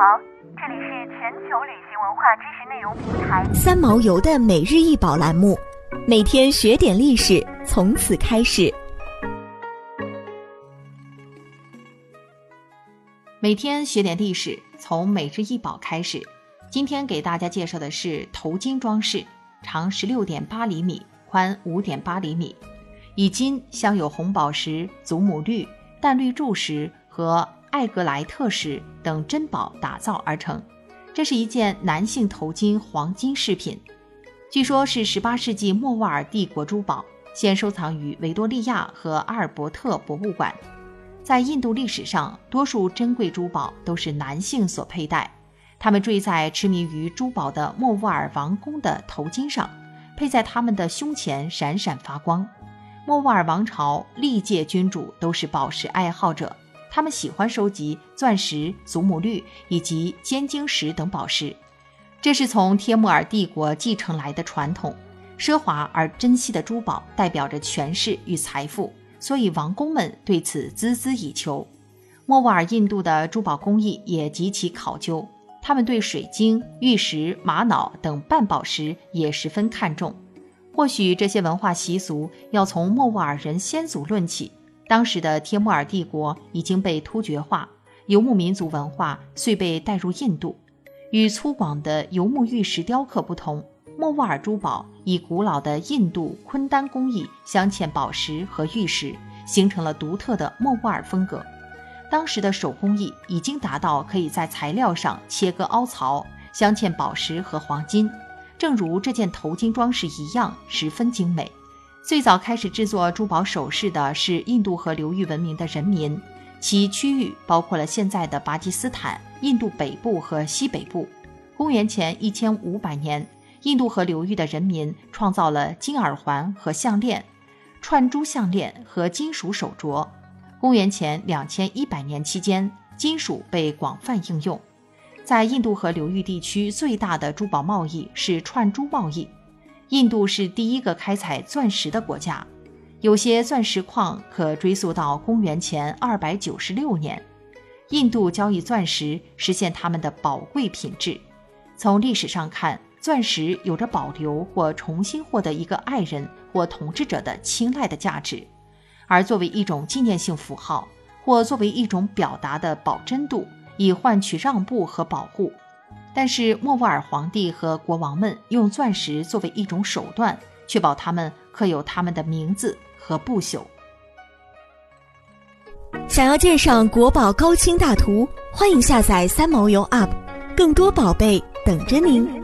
好，这里是全球旅行文化知识内容平台三毛游的每日一宝栏目，每天学点历史，从此开始。每天学点历史，从每日一宝开始。今天给大家介绍的是头巾装饰，长十六点八厘米，宽五点八厘米，以金镶有红宝石、祖母绿、淡绿柱石和艾格莱特石等珍宝打造而成。这是一件男性头巾黄金饰品，据说是十八世纪莫卧儿帝国珠宝，现收藏于维多利亚和阿尔伯特博物馆。在印度历史上，多数珍贵珠宝都是男性所佩戴，他们坠在痴迷于珠宝的莫卧儿王宫的头巾上，佩在他们的胸前闪闪发光。莫卧儿王朝历届君主都是宝石爱好者，他们喜欢收集钻石、祖母绿以及尖晶石等宝石，这是从帖木儿帝国继承来的传统。奢华而珍惜的珠宝代表着权势与财富。所以，王公们对此孜孜以求。莫卧儿印度的珠宝工艺也极其考究，他们对水晶、玉石、玛瑙等半宝石也十分看重。或许这些文化习俗要从莫卧儿人先祖论起。当时的帖木儿帝国已经被突厥化，游牧民族文化遂被带入印度。与粗犷的游牧玉石雕刻不同。莫卧儿珠宝以古老的印度昆丹工艺镶嵌宝石和玉石，形成了独特的莫卧儿风格。当时的手工艺已经达到可以在材料上切割凹槽，镶嵌宝石和黄金，正如这件头巾装饰一样，十分精美。最早开始制作珠宝首饰的是印度河流域文明的人民，其区域包括了现在的巴基斯坦、印度北部和西北部。公元前一千五百年。印度河流域的人民创造了金耳环和项链、串珠项链和金属手镯。公元前两千一百年期间，金属被广泛应用。在印度河流域地区，最大的珠宝贸易是串珠贸易。印度是第一个开采钻石的国家，有些钻石矿可追溯到公元前二百九十六年。印度交易钻石，实现他们的宝贵品质。从历史上看。钻石有着保留或重新获得一个爱人或统治者的青睐的价值，而作为一种纪念性符号，或作为一种表达的保真度，以换取让步和保护。但是莫卧儿皇帝和国王们用钻石作为一种手段，确保他们刻有他们的名字和不朽。想要鉴赏国宝高清大图，欢迎下载三毛游 App，更多宝贝等着您。